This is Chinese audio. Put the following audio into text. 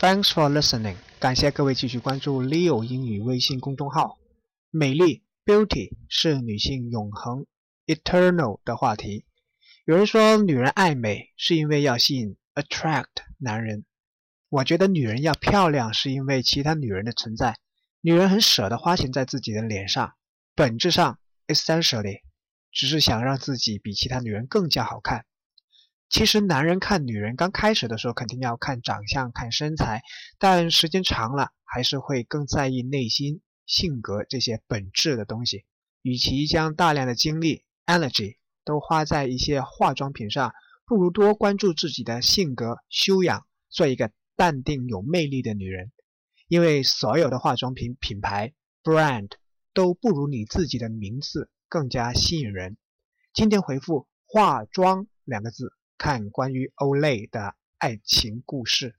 Thanks for listening，感谢各位继续关注 Leo 英语微信公众号。美丽 （beauty） 是女性永恒 （eternal） 的话题。有人说，女人爱美是因为要吸引 （attract） 男人。我觉得女人要漂亮是因为其他女人的存在。女人很舍得花钱在自己的脸上，本质上 （essentially） 只是想让自己比其他女人更加好看。其实男人看女人刚开始的时候肯定要看长相、看身材，但时间长了还是会更在意内心、性格这些本质的东西。与其将大量的精力 （energy） 都花在一些化妆品上，不如多关注自己的性格修养，做一个淡定有魅力的女人。因为所有的化妆品品牌 （brand） 都不如你自己的名字更加吸引人。今天回复“化妆”两个字。看关于欧蕾的爱情故事。